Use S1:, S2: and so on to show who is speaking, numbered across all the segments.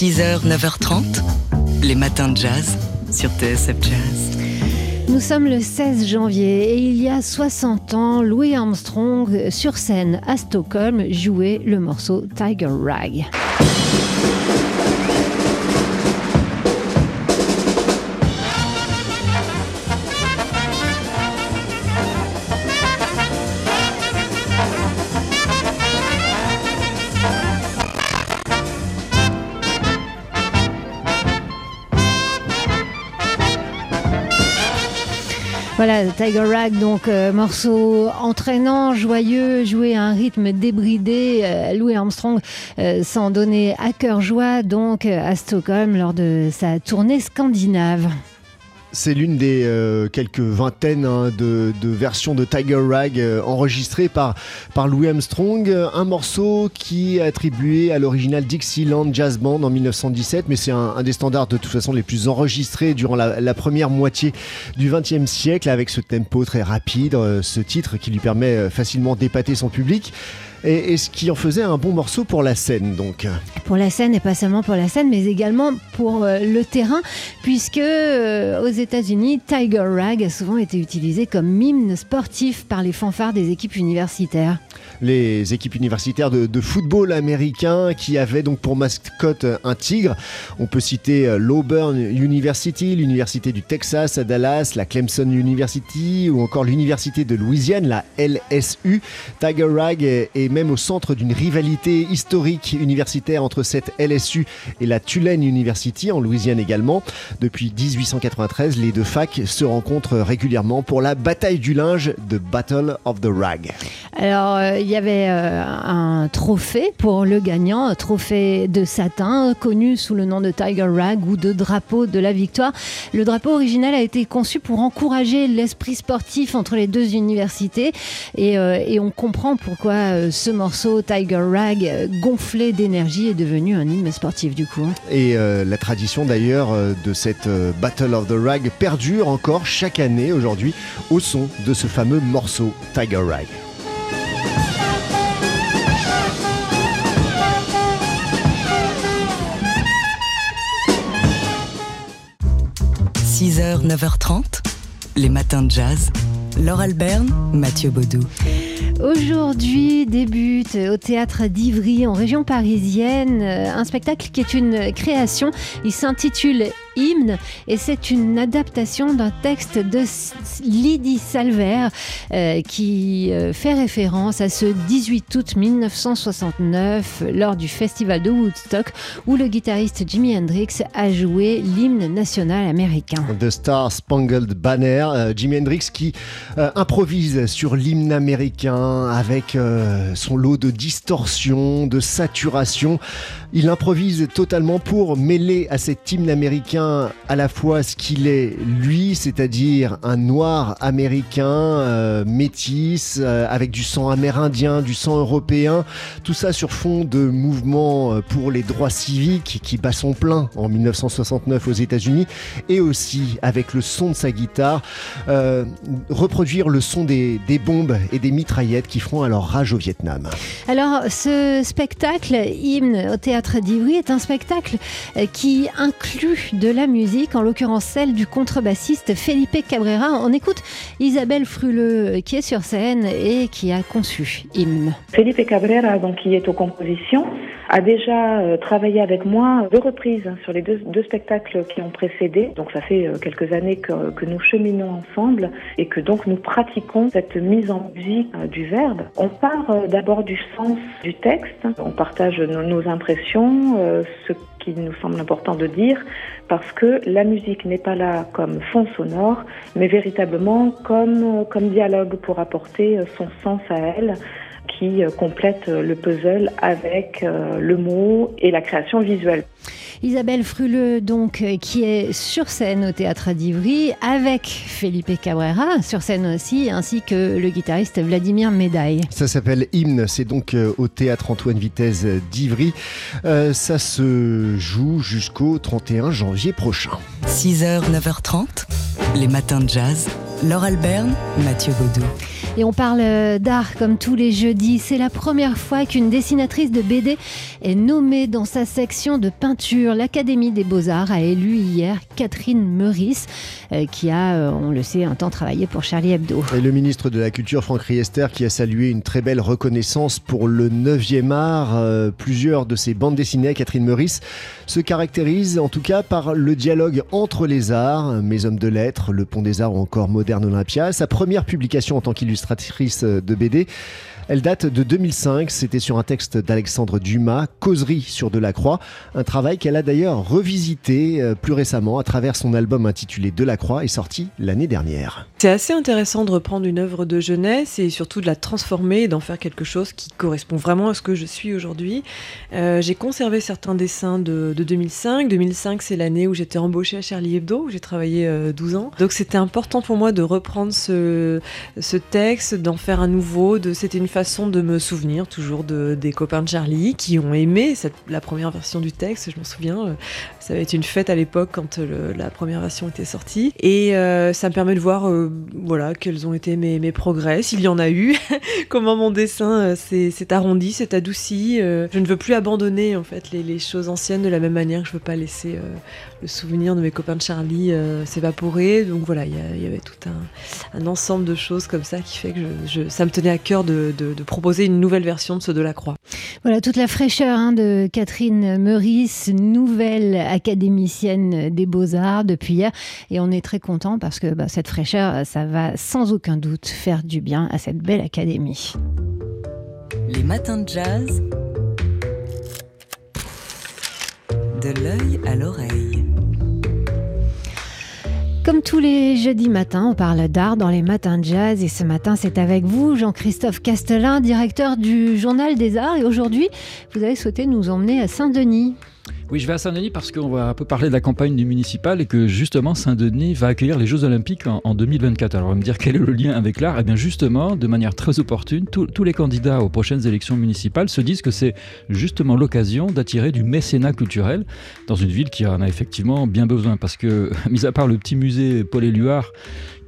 S1: 6h, 9h30, les matins de jazz sur TSF Jazz.
S2: Nous sommes le 16 janvier et il y a 60 ans, Louis Armstrong, sur scène à Stockholm, jouait le morceau Tiger Rag. Voilà, Tiger Rag, donc euh, morceau entraînant, joyeux, joué à un rythme débridé. Euh, Louis Armstrong euh, s'en donnait à cœur joie donc à Stockholm lors de sa tournée scandinave.
S3: C'est l'une des euh, quelques vingtaines hein, de, versions de Tiger Rag euh, enregistrées par, par Louis Armstrong. Un morceau qui est attribué à l'original Dixieland Jazz Band en 1917, mais c'est un, des standards de toute façon les plus enregistrés durant la, la première moitié du XXe siècle, avec ce tempo très rapide, euh, ce titre qui lui permet facilement d'épater son public et, ce qui en faisait un bon morceau pour la scène donc.
S2: Pour la scène et pas seulement pour la scène mais également pour euh, le terrain puisque euh, aux États-Unis Tiger Rag a souvent été utilisé comme hymne sportif par les fanfares des équipes universitaires.
S3: Les équipes universitaires de, football américain qui avaient donc pour mascotte un tigre. On peut citer euh, l'Auburn University, l'université du Texas à Dallas, la Clemson University ou encore l'université de Louisiane, la LSU. Tiger Rag est, même au centre d'une rivalité historique universitaire entre cette LSU et la Tulane University en Louisiane également. Depuis 1893, les deux facs se rencontrent régulièrement pour la bataille du linge de Battle of the Rag.
S2: Alors, euh, il y avait euh, un trophée pour le gagnant, un trophée de satin connu sous le nom de Tiger Rag ou de drapeau de la victoire. Le drapeau original a été conçu pour encourager l'esprit sportif entre les deux universités et, euh, on comprend pourquoi euh, ce morceau Tiger Rag gonflé d'énergie est devenu un hymne sportif du coup.
S3: Et la tradition d'ailleurs de cette Battle of the Rag perdure encore chaque année aujourd'hui au son de ce fameux morceau Tiger Rag.
S1: – 6h, 9h30, les matins de jazz. Laure Alberne, Mathieu Baudou.
S2: Aujourd'hui débute au théâtre d'Ivry en région parisienne un spectacle qui est une création. Il s'intitule Hymne et c'est une adaptation d'un texte de Lydie Salver euh, qui euh, fait référence à ce 18 août 1969 lors du festival de Woodstock où le guitariste Jimi Hendrix a joué l'hymne national américain.
S3: The Star Spangled Banner, euh, Jimi Hendrix qui euh, improvise sur l'hymne américain avec euh, son lot de distorsion, de saturation. Il improvise totalement pour mêler à cet hymne américain à la fois ce qu'il est lui, c'est-à-dire un noir américain euh, métis euh, avec du sang amérindien, du sang européen, tout ça sur fond de mouvements euh, pour les droits civiques qui bat son plein en 1969 aux États-Unis et aussi avec le son de sa guitare reproduire le son des, des bombes et des mitraillettes qui feront alors rage au Vietnam.
S2: Alors ce spectacle hymne au théâtre d'Ivry est un spectacle qui inclut de la musique, en l'occurrence celle du contrebassiste Felipe Cabrera. On écoute Isabelle Fruleux qui est sur scène et qui a conçu Hymne.
S4: Felipe Cabrera, donc, qui est aux compositions, a déjà euh, travaillé avec moi deux reprises sur les deux, spectacles qui ont précédé. Donc ça fait euh, quelques années que, que, nous cheminons ensemble et que donc nous pratiquons cette mise en musique euh, du verbe. On part d'abord du sens du texte, on partage nos, nos impressions, ce qui nous semble important de dire, parce que la musique n'est pas là comme fond sonore, mais véritablement comme, comme dialogue pour apporter son sens à elle qui complète le puzzle avec le mot et la création visuelle.
S2: Isabelle Fruleux, donc, qui est sur scène au théâtre d'Ivry avec Felipe Cabrera, sur scène aussi, ainsi que le guitariste Vladimir Médaille.
S3: Ça s'appelle Hymne, c'est donc euh, au théâtre Antoine Vitesse d'Ivry. Euh, ça se joue jusqu'au 31 janvier prochain.
S1: 6h, 9h30, les matins de jazz. Laure Alberne, Mathieu Baudou.
S2: Et on parle euh, d'art comme tous les jeudis. C'est la première fois qu'une dessinatrice de BD est nommée dans sa section de peinture. L'Académie des Beaux-Arts a élu hier Catherine Meurice, euh, qui a, euh, on le sait, un temps travaillé pour Charlie Hebdo.
S3: Et le ministre de la Culture, Franck Riester, qui a salué une très belle reconnaissance pour le 9e art. plusieurs de ses bandes dessinées Catherine Meurice se caractérisent en tout cas par le dialogue entre les arts, Mes Hommes de Lettres, Le Pont des Arts ou encore Moderne Olympia. Sa première publication en tant qu'illustratrice de BD. Elle date de 2005, c'était sur un texte d'Alexandre Dumas, Causerie sur Delacroix, un travail qu'elle a d'ailleurs revisité euh, plus récemment à travers son album intitulé Delacroix et sorti l'année dernière.
S5: C'est assez intéressant de reprendre une œuvre de jeunesse et surtout de la transformer et d'en faire quelque chose qui correspond vraiment à ce que je suis aujourd'hui. Euh, j'ai conservé certains dessins de, 2005. 2005, c'est l'année où j'étais embauchée à Charlie Hebdo, où j'ai travaillé 12 euh, ans. Donc c'était important pour moi de reprendre ce, ce d'en faire un nouveau. De, c'était une façon de me souvenir toujours de, des copains de Charlie qui ont aimé la première version du texte. Je m'en souviens, euh, ça avait été une fête à l'époque quand la première version était sortie. Et ça me permet de voir voilà, quels ont été mes, progrès, s'il y en a eu, comment mon dessin euh, s'est arrondi, s'est adouci. Euh. je ne veux plus abandonner en fait les, choses anciennes de la même manière que je ne veux pas laisser euh, le souvenir de mes copains de Charlie s'évaporer. Donc voilà, il y, avait tout un, un, ensemble de choses comme ça qui fait que je, ça me tenait à cœur de, de, de, proposer une nouvelle version de ce de la Croix.
S2: Voilà, toute la fraîcheur hein, de Catherine Meurice, nouvelle académicienne des Beaux-Arts depuis hier. Et on est très content parce que bah, cette fraîcheur, ça va sans aucun doute faire du bien à cette belle académie.
S1: Les matins de jazz. De l'œil à l'oreille.
S2: Comme tous les jeudis matins, on parle d'art dans les matins de jazz et ce matin c'est avec vous, Jean-Christophe Castelin, directeur du Journal des Arts et aujourd'hui vous avez souhaité nous emmener à Saint-Denis.
S6: Oui, je vais à Saint-Denis parce qu'on va un peu parler de la campagne du municipal et que justement Saint-Denis va accueillir les Jeux Olympiques en, 2024. Alors on va me dire quel est le lien avec l'art Eh bien justement, de manière très opportune, tous les candidats aux prochaines élections municipales se disent que c'est justement l'occasion d'attirer du mécénat culturel dans une ville qui en a effectivement bien besoin parce que, mis à part le petit musée Paul Éluard,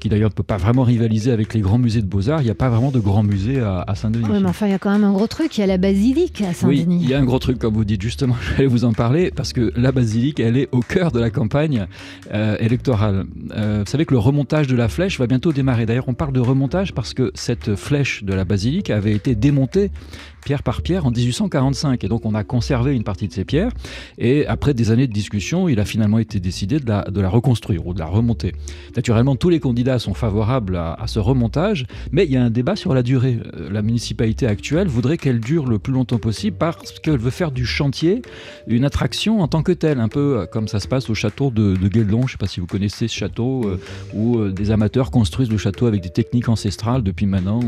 S6: qui d'ailleurs ne peut pas vraiment rivaliser avec les grands musées de beaux-arts. Il n'y a pas vraiment de grands musées à, Saint-Denis.
S2: Oui, mais enfin, il y a quand même un gros truc. Il y a la basilique à Saint-Denis.
S6: Oui, il y a un gros truc, comme vous dites, justement. J'allais vous en parler parce que la basilique, elle est au cœur de la campagne euh, électorale. Euh, vous savez que le remontage de la flèche va bientôt démarrer. D'ailleurs, on parle de remontage parce que cette flèche de la basilique avait été démontée pierre par pierre en 1845. Et donc on a conservé une partie de ces pierres. Et après des années de discussion, il a finalement été décidé de la, de la reconstruire ou de la remonter. Naturellement, tous les candidats sont favorables à, ce remontage, mais il y a un débat sur la durée. Euh, la municipalité actuelle voudrait qu'elle dure le plus longtemps possible parce qu'elle veut faire du chantier une attraction en tant que telle, un peu comme ça se passe au château de, de Guéldon. Je ne sais pas si vous connaissez ce château euh, où euh, des amateurs construisent le château avec des techniques ancestrales depuis maintenant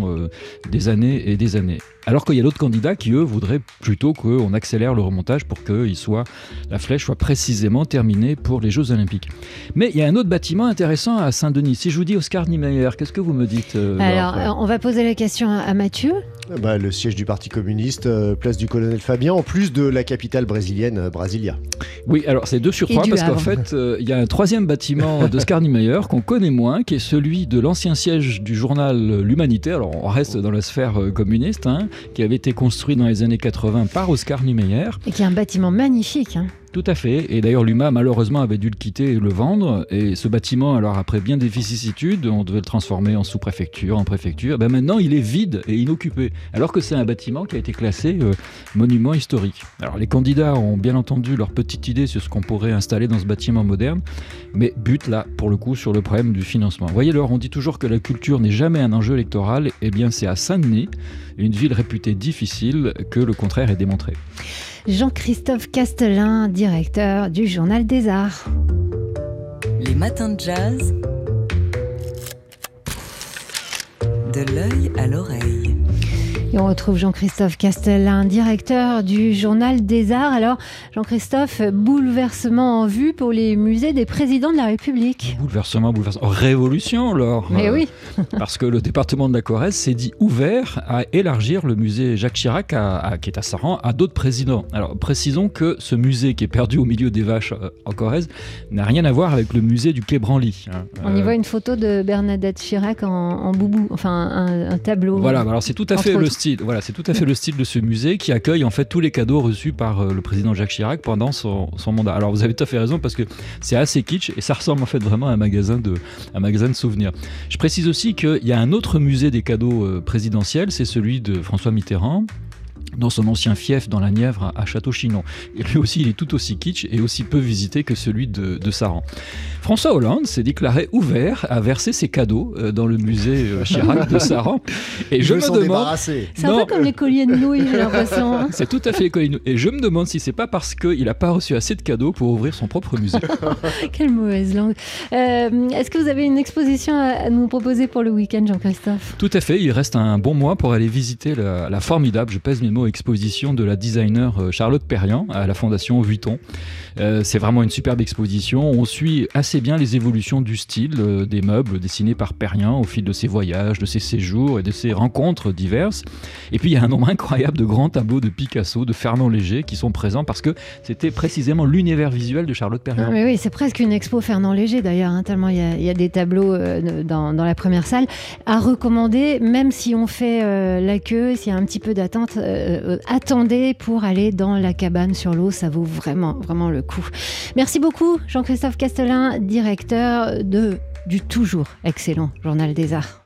S6: des années et des années. Alors qu'il y a d'autres candidats qui, eux, voudraient plutôt qu'on accélère le remontage pour que la flèche soit précisément terminée pour les Jeux Olympiques. Mais il y a un autre bâtiment intéressant à Saint-Denis. Si je vous dis Oscar Niemeyer, qu'est-ce que vous me dites
S2: euh, Alors, euh, on va poser la question à Mathieu.
S3: Bah, le siège du Parti communiste, euh, place du colonel Fabien, en plus de la capitale brésilienne, Brasilia.
S6: Oui, alors c'est deux sur trois parce qu'en fait, il y a un troisième bâtiment d'Oscar Niemeyer qu'on connaît moins, qui est celui de l'ancien siège du journal L'Humanité. Alors on reste dans la sphère communiste, hein, qui avait été construit dans les années 80 par Oscar Niemeyer.
S2: Et qui est un bâtiment magnifique. Hein.
S6: Tout à fait. Et d'ailleurs, l'UMA, malheureusement, avait dû le quitter et le vendre. Et ce bâtiment, alors après bien des vicissitudes, on devait le transformer en sous-préfecture, en préfecture. Ben maintenant, il est vide et inoccupé. Alors que c'est un bâtiment qui a été classé euh, monument historique. Alors les candidats ont bien entendu leur petite idée sur ce qu'on pourrait installer dans ce bâtiment moderne. Mais but là, pour le coup, sur le problème du financement. Voyez, alors, on dit toujours que la culture n'est jamais un enjeu électoral. Eh bien, c'est à Saint-Denis, une ville réputée difficile, que le contraire est démontré.
S2: Jean-Christophe Castelin, directeur du Journal des Arts.
S1: Les matins de jazz. De l'œil à l'oreille.
S2: Et on retrouve Jean-Christophe Castellin, directeur du Journal des Arts. Alors, Jean-Christophe, bouleversement en vue pour les musées des présidents de la République.
S6: Bouleversement, bouleversement. Révolution, alors.
S2: Mais oui.
S6: parce que le département de la Corrèze s'est dit ouvert à élargir le musée Jacques Chirac, à, qui est à Saran, à d'autres présidents. Alors, précisons que ce musée qui est perdu au milieu des vaches euh, en Corrèze n'a rien à voir avec le musée du Quai Branly.
S2: Hein. On y euh, voit une photo de Bernadette Chirac en, boubou, enfin un, tableau.
S6: Voilà, alors c'est tout à fait le style voilà, c'est tout à fait le style de ce musée qui accueille en fait tous les cadeaux reçus par euh, le président Jacques Chirac pendant son, mandat. Alors vous avez tout à fait raison parce que c'est assez kitsch et ça ressemble en fait vraiment à un magasin de, un magasin de souvenirs. Je précise aussi qu'il y a un autre musée des cadeaux euh, présidentiels, c'est celui de François Mitterrand dans son ancien fief dans la Nièvre à Château-Chinon. Et lui aussi, il est tout aussi kitsch et aussi peu visité que celui de, de Saran. François Hollande s'est déclaré ouvert à verser ses cadeaux euh, dans le musée euh, Chirac de Saran.
S3: Et je me demande.
S2: C'est un peu comme les colliers de nouilles, j'ai l'impression. Hein.
S6: C'est tout à fait les colliers de nouilles. Et je me demande si c'est pas parce qu'il n'a pas reçu assez de cadeaux pour ouvrir son propre musée.
S2: Quelle mauvaise langue. Euh, est-ce que vous avez une exposition à nous proposer pour le week-end, Jean-Christophe?
S6: Tout à fait. Il reste un bon mois pour aller visiter la, la formidable, je pèse mes exposition de la designer euh, Charlotte Perriand à la Fondation Vuitton. Euh, c'est vraiment une superbe exposition. On suit assez bien les évolutions du style euh, des meubles dessinés par Perriand au fil de ses voyages, de ses séjours et de ses rencontres diverses. Et puis il y a un nombre incroyable de grands tableaux de Picasso, de Fernand Léger qui sont présents parce que c'était précisément l'univers visuel de Charlotte Perriand.
S2: Ah, oui, c'est presque une expo Fernand Léger d'ailleurs, hein, tellement il y, a, des tableaux dans, la première salle. À recommander, même si on fait la queue, s'il y a un petit peu d'attente, euh, attendez pour aller dans la cabane sur l'eau. Ça vaut vraiment, vraiment le coup. Merci beaucoup, Jean-Christophe Castelin, directeur de, du toujours excellent Journal des Arts.